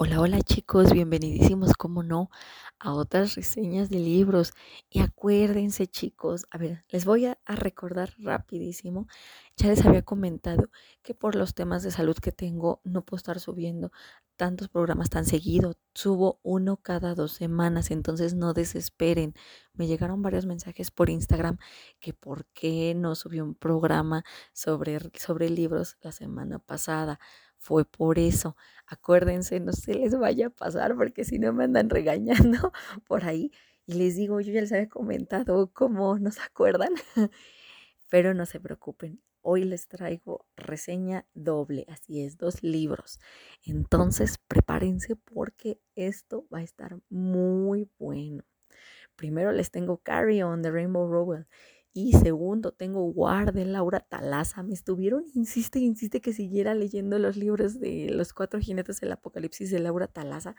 Hola, hola chicos, bienvenidísimos, como no, a otras reseñas de libros. Y acuérdense chicos, a ver, les voy a, recordar rapidísimo, ya les había comentado que por los temas de salud que tengo no puedo estar subiendo tantos programas tan seguido, subo uno cada dos semanas, entonces no desesperen. Me llegaron varios mensajes por Instagram que por qué no subí un programa sobre, sobre libros la semana pasada fue por eso. Acuérdense, no se les vaya a pasar porque si no me andan regañando por ahí. Y les digo, yo ya les había comentado cómo no se acuerdan, pero no se preocupen. Hoy les traigo reseña doble, así es, dos libros. Entonces prepárense porque esto va a estar muy bueno. Primero les tengo Carry On de Rainbow Rowell y segundo, tengo War de Laura Talaza. Me estuvieron, insiste, insiste que siguiera leyendo los libros de Los Cuatro Jinetes del Apocalipsis de Laura Talaza.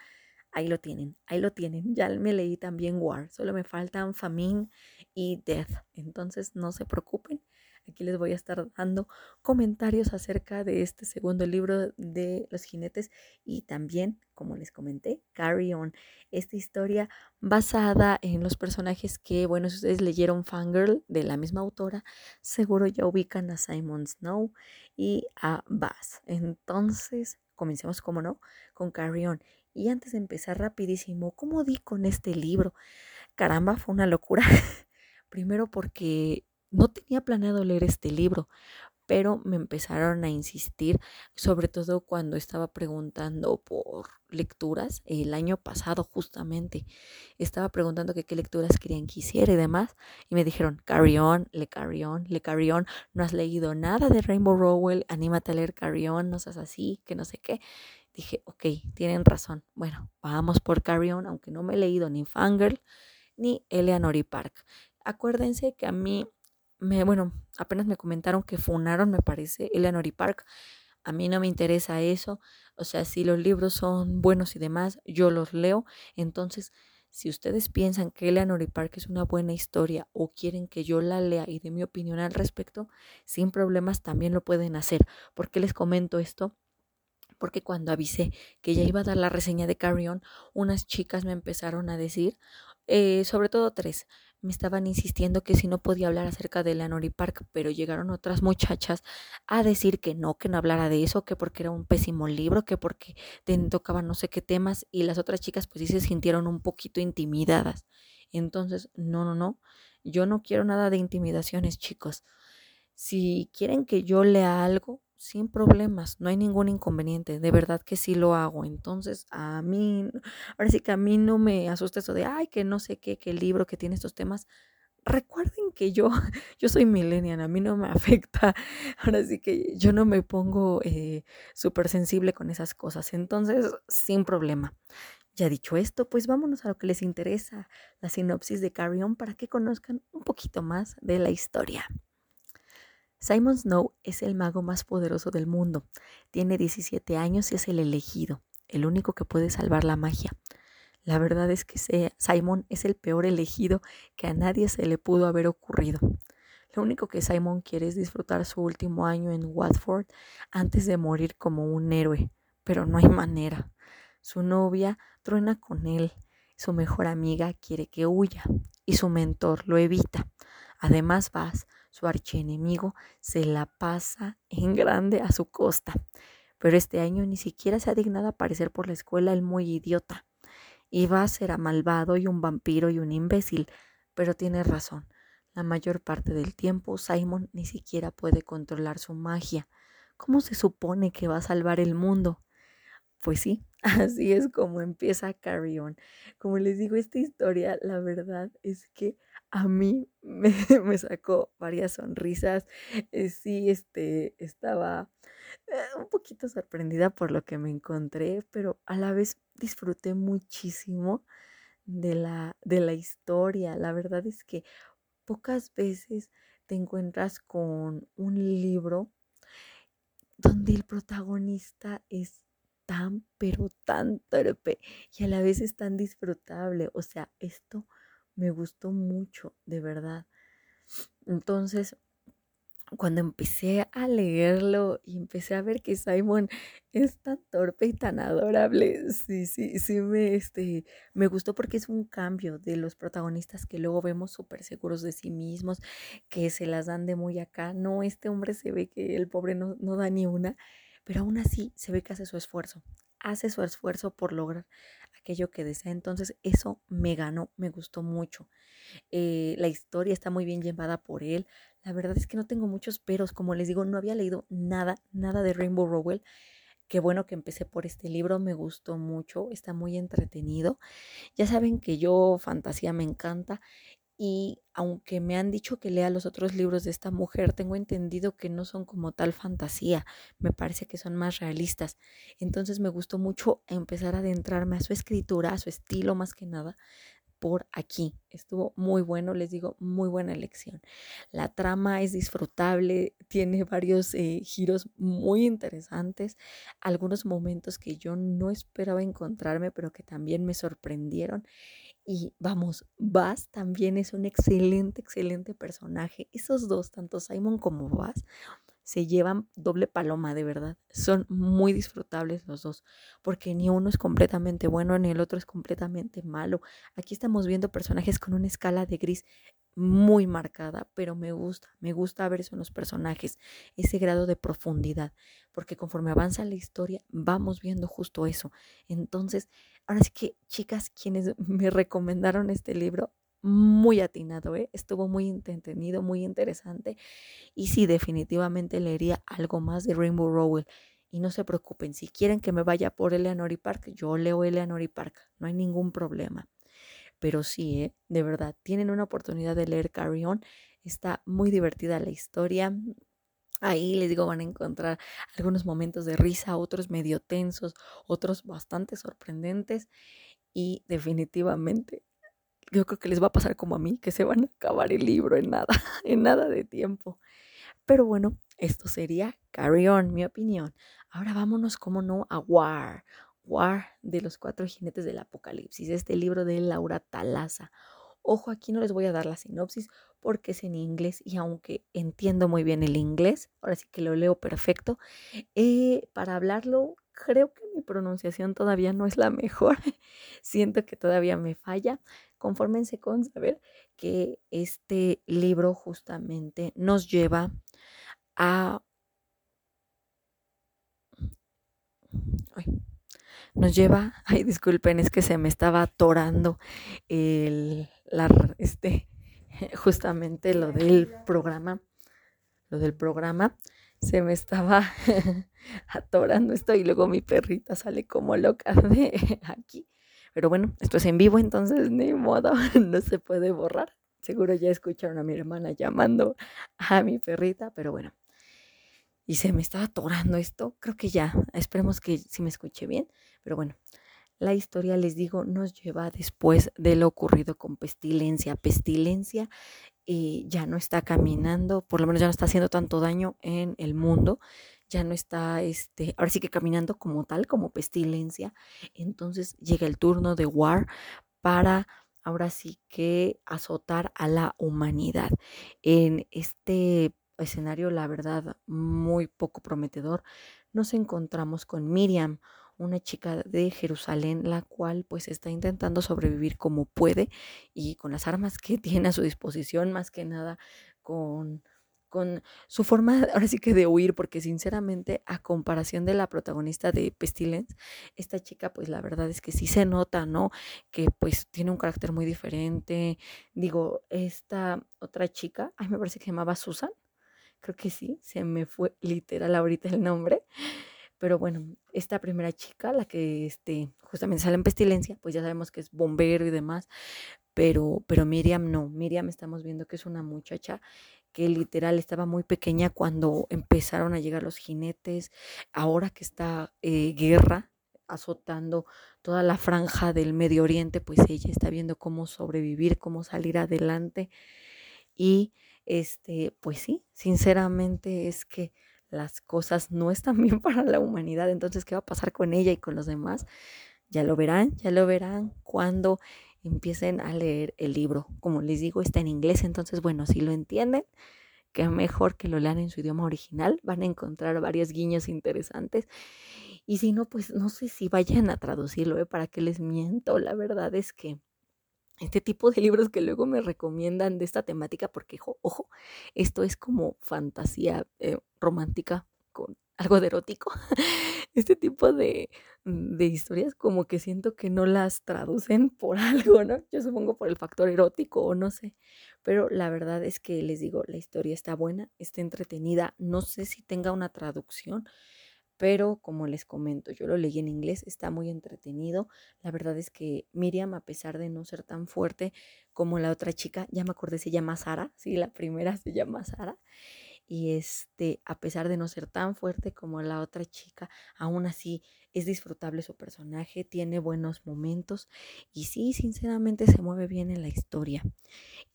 Ahí lo tienen, ahí lo tienen. Ya me leí también War. Solo me faltan Famine y Death. Entonces no se preocupen. Aquí les voy a estar dando comentarios acerca de este segundo libro de los jinetes y también, como les comenté, Carry On, esta historia basada en los personajes que, bueno, si ustedes leyeron Fangirl de la misma autora, seguro ya ubican a Simon Snow y a Bass. Entonces, comencemos, como no, con Carry On. Y antes de empezar rapidísimo, ¿cómo di con este libro? Caramba, fue una locura. Primero porque no tenía planeado leer este libro, pero me empezaron a insistir, sobre todo cuando estaba preguntando por lecturas el año pasado justamente. Estaba preguntando qué lecturas querían que hiciera y demás, y me dijeron, carry on, le carry on, le carry on, no has leído nada de Rainbow Rowell, anímate a leer carry on, no seas así, que no sé qué. Dije, ok, tienen razón. Bueno, vamos por carry on, aunque no me he leído ni Fangirl ni Eleanor Park. Acuérdense que a mí me, bueno, apenas me comentaron que funaron, me parece, Eleanor y Park. A mí no me interesa eso. O sea, si los libros son buenos y demás, yo los leo. Entonces, si ustedes piensan que Eleanor y Park es una buena historia o quieren que yo la lea y dé mi opinión al respecto, sin problemas también lo pueden hacer. ¿Por qué les comento esto? Porque cuando avisé que ya iba a dar la reseña de Carry On, unas chicas me empezaron a decir, eh, sobre todo tres, me estaban insistiendo que si no podía hablar acerca de Leonori Park, pero llegaron otras muchachas a decir que no, que no hablara de eso, que porque era un pésimo libro, que porque tocaban no sé qué temas y las otras chicas pues sí se sintieron un poquito intimidadas. Entonces, no, no, no, yo no quiero nada de intimidaciones, chicos. Si quieren que yo lea algo, sin problemas, no hay ningún inconveniente, de verdad que sí lo hago. Entonces, a mí, ahora sí que a mí no me asusta eso de, ay, que no sé qué, qué libro que tiene estos temas. Recuerden que yo, yo soy millennial, a mí no me afecta, ahora sí que yo no me pongo eh, súper sensible con esas cosas, entonces, sin problema. Ya dicho esto, pues vámonos a lo que les interesa, la sinopsis de Carrion para que conozcan un poquito más de la historia. Simon Snow es el mago más poderoso del mundo. Tiene 17 años y es el elegido, el único que puede salvar la magia. La verdad es que Simon es el peor elegido que a nadie se le pudo haber ocurrido. Lo único que Simon quiere es disfrutar su último año en Watford antes de morir como un héroe, pero no hay manera. Su novia truena con él, su mejor amiga quiere que huya y su mentor lo evita. Además, Vas su archienemigo, se la pasa en grande a su costa. Pero este año ni siquiera se ha dignado a aparecer por la escuela el muy idiota. Iba a ser malvado y un vampiro y un imbécil, pero tiene razón. La mayor parte del tiempo Simon ni siquiera puede controlar su magia. ¿Cómo se supone que va a salvar el mundo? Pues sí, así es como empieza Carry On. Como les digo, esta historia, la verdad es que a mí me, me sacó varias sonrisas. Eh, sí, este, estaba eh, un poquito sorprendida por lo que me encontré, pero a la vez disfruté muchísimo de la, de la historia. La verdad es que pocas veces te encuentras con un libro donde el protagonista es tan, pero tan torpe y a la vez es tan disfrutable. O sea, esto me gustó mucho, de verdad. Entonces, cuando empecé a leerlo y empecé a ver que Simon es tan torpe y tan adorable, sí, sí, sí me, este, me gustó porque es un cambio de los protagonistas que luego vemos súper seguros de sí mismos, que se las dan de muy acá. No, este hombre se ve que el pobre no, no da ni una, pero aún así se ve que hace su esfuerzo, hace su esfuerzo por lograr aquello que desea. Entonces eso me ganó, me gustó mucho. Eh, la historia está muy bien llevada por él. La verdad es que no tengo muchos peros. Como les digo, no había leído nada, nada de Rainbow Rowell. Qué bueno que empecé por este libro, me gustó mucho, está muy entretenido. Ya saben que yo fantasía me encanta y aunque me han dicho que lea los otros libros de esta mujer, tengo entendido que no son como tal fantasía, me parece que son más realistas. Entonces me gustó mucho empezar a adentrarme a su escritura, a su estilo más que nada, por aquí. Estuvo muy bueno, les digo, muy buena elección. La trama es disfrutable, tiene varios eh, giros muy interesantes, algunos momentos que yo no esperaba encontrarme, pero que también me sorprendieron. Y vamos, Bass también es un excelente, excelente personaje. Esos dos, tanto Simon como Bass, se llevan doble paloma, de verdad. Son muy disfrutables los dos, porque ni uno es completamente bueno ni el otro es completamente malo. Aquí estamos viendo personajes con una escala de gris muy marcada, pero me gusta, me gusta ver eso en los personajes, ese grado de profundidad, porque conforme avanza la historia vamos viendo justo eso. Entonces, ahora sí que chicas, quienes me recomendaron este libro, muy atinado, ¿eh? estuvo muy entretenido, muy interesante. Y sí, definitivamente leería algo más de Rainbow Rowell. Y no se preocupen, si quieren que me vaya por Eleanor y Park, yo leo Eleanor y Park, no hay ningún problema. Pero sí, ¿eh? de verdad, tienen una oportunidad de leer Carry On. Está muy divertida la historia. Ahí les digo, van a encontrar algunos momentos de risa, otros medio tensos, otros bastante sorprendentes. Y definitivamente yo creo que les va a pasar como a mí, que se van a acabar el libro en nada, en nada de tiempo. Pero bueno, esto sería Carry On, mi opinión. Ahora vámonos, como no, a War. War de los cuatro jinetes del apocalipsis, este libro de Laura Talaza. Ojo, aquí no les voy a dar la sinopsis porque es en inglés y aunque entiendo muy bien el inglés, ahora sí que lo leo perfecto, eh, para hablarlo creo que mi pronunciación todavía no es la mejor. Siento que todavía me falla. Confórmense con saber que este libro justamente nos lleva a... nos lleva, ay disculpen, es que se me estaba atorando el, la, este, justamente lo del programa, lo del programa, se me estaba atorando esto y luego mi perrita sale como loca de aquí. Pero bueno, esto es en vivo, entonces ni modo, no se puede borrar. Seguro ya escucharon a mi hermana llamando a mi perrita, pero bueno. Y se me estaba atorando esto. Creo que ya, esperemos que si me escuche bien. Pero bueno, la historia, les digo, nos lleva después de lo ocurrido con Pestilencia. Pestilencia eh, ya no está caminando, por lo menos ya no está haciendo tanto daño en el mundo ya no está, este, ahora sí que caminando como tal, como pestilencia. Entonces llega el turno de War para ahora sí que azotar a la humanidad. En este escenario, la verdad, muy poco prometedor, nos encontramos con Miriam, una chica de Jerusalén, la cual pues está intentando sobrevivir como puede y con las armas que tiene a su disposición, más que nada con con su forma ahora sí que de huir, porque sinceramente a comparación de la protagonista de Pestilence, esta chica pues la verdad es que sí se nota, ¿no? Que pues tiene un carácter muy diferente. Digo, esta otra chica, ay, me parece que se llamaba Susan, creo que sí, se me fue literal ahorita el nombre. Pero bueno, esta primera chica, la que este, justamente sale en Pestilencia, pues ya sabemos que es bombero y demás, pero, pero Miriam no, Miriam estamos viendo que es una muchacha que literal estaba muy pequeña cuando empezaron a llegar los jinetes, ahora que está eh, guerra azotando toda la franja del Medio Oriente, pues ella está viendo cómo sobrevivir, cómo salir adelante. Y este, pues sí, sinceramente es que las cosas no están bien para la humanidad. Entonces, ¿qué va a pasar con ella y con los demás? Ya lo verán, ya lo verán cuando empiecen a leer el libro. Como les digo, está en inglés, entonces, bueno, si lo entienden, que mejor que lo lean en su idioma original. Van a encontrar varios guiños interesantes. Y si no, pues no sé si vayan a traducirlo, ¿eh? para que les miento. La verdad es que este tipo de libros que luego me recomiendan de esta temática, porque, ojo, esto es como fantasía eh, romántica con algo de erótico. Este tipo de, de, historias como que siento que no las traducen por algo, ¿no? Yo supongo por el factor erótico o no sé. Pero la verdad es que les digo, la historia está buena, está entretenida. No sé si tenga una traducción pero como les comento, yo lo leí en inglés, está muy entretenido. La verdad es que Miriam, a pesar de no ser tan fuerte como la otra chica, ya me acordé, se llama Sara, sí, la primera se llama Sara. Y este, a pesar de no ser tan fuerte como la otra chica, aún así es disfrutable su personaje, tiene buenos momentos y sí, sinceramente se mueve bien en la historia.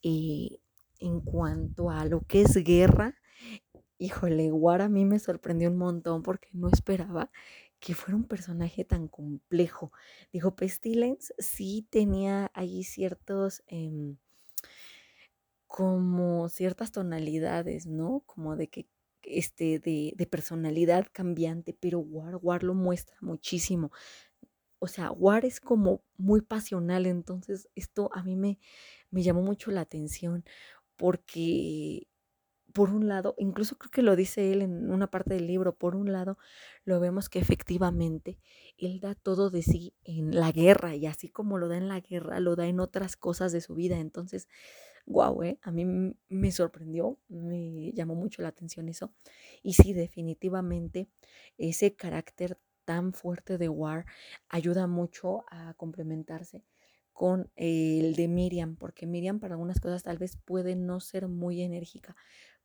Y en cuanto a lo que es guerra, híjole, War a mí me sorprendió un montón porque no esperaba que fuera un personaje tan complejo. Dijo, Pestilence sí tenía ahí ciertos, em, como ciertas tonalidades, ¿no? Como de que, este, de, de personalidad cambiante, pero War, War lo muestra muchísimo. O sea, War es como muy pasional, entonces esto a mí me, me llamó mucho la atención porque por un lado, incluso creo que lo dice él en una parte del libro, por un lado lo vemos que efectivamente él da todo de sí en la guerra y así como lo da en la guerra, lo da en otras cosas de su vida. Entonces, guau, ¿eh? a mí me sorprendió, me llamó mucho la atención eso. Y sí, definitivamente ese carácter tan fuerte de War ayuda mucho a complementarse con el de Miriam, porque Miriam para algunas cosas tal vez puede no ser muy enérgica,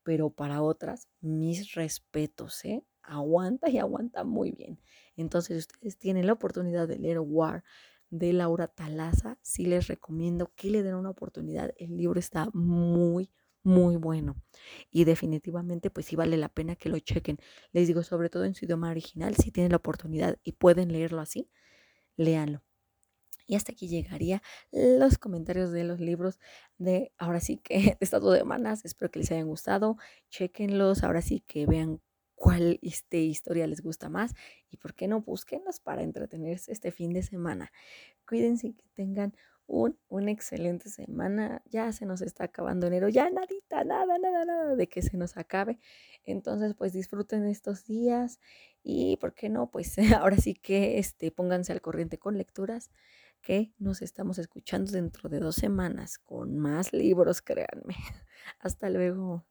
pero para otras, mis respetos, ¿eh? Aguanta y aguanta muy bien. Entonces, ustedes tienen la oportunidad de leer War de Laura Talaza, sí les recomiendo que le den una oportunidad. El libro está muy, muy bueno. Y definitivamente, pues sí vale la pena que lo chequen. Les digo, sobre todo en su idioma original, si tienen la oportunidad y pueden leerlo así, léanlo. Y hasta aquí llegaría los comentarios de los libros de ahora sí que de estas dos semanas. Espero que les hayan gustado. Chequenlos. Ahora sí que vean cuál este, historia les gusta más y por qué no búsquenlos para entretenerse este fin de semana. Cuídense que tengan un, una excelente semana. Ya se nos está acabando enero, ya nadita, nada, nada, nada de que se nos acabe. Entonces, pues disfruten estos días y por qué no, pues ahora sí que este, pónganse al corriente con lecturas que nos estamos escuchando dentro de dos semanas con más libros, créanme. Hasta luego.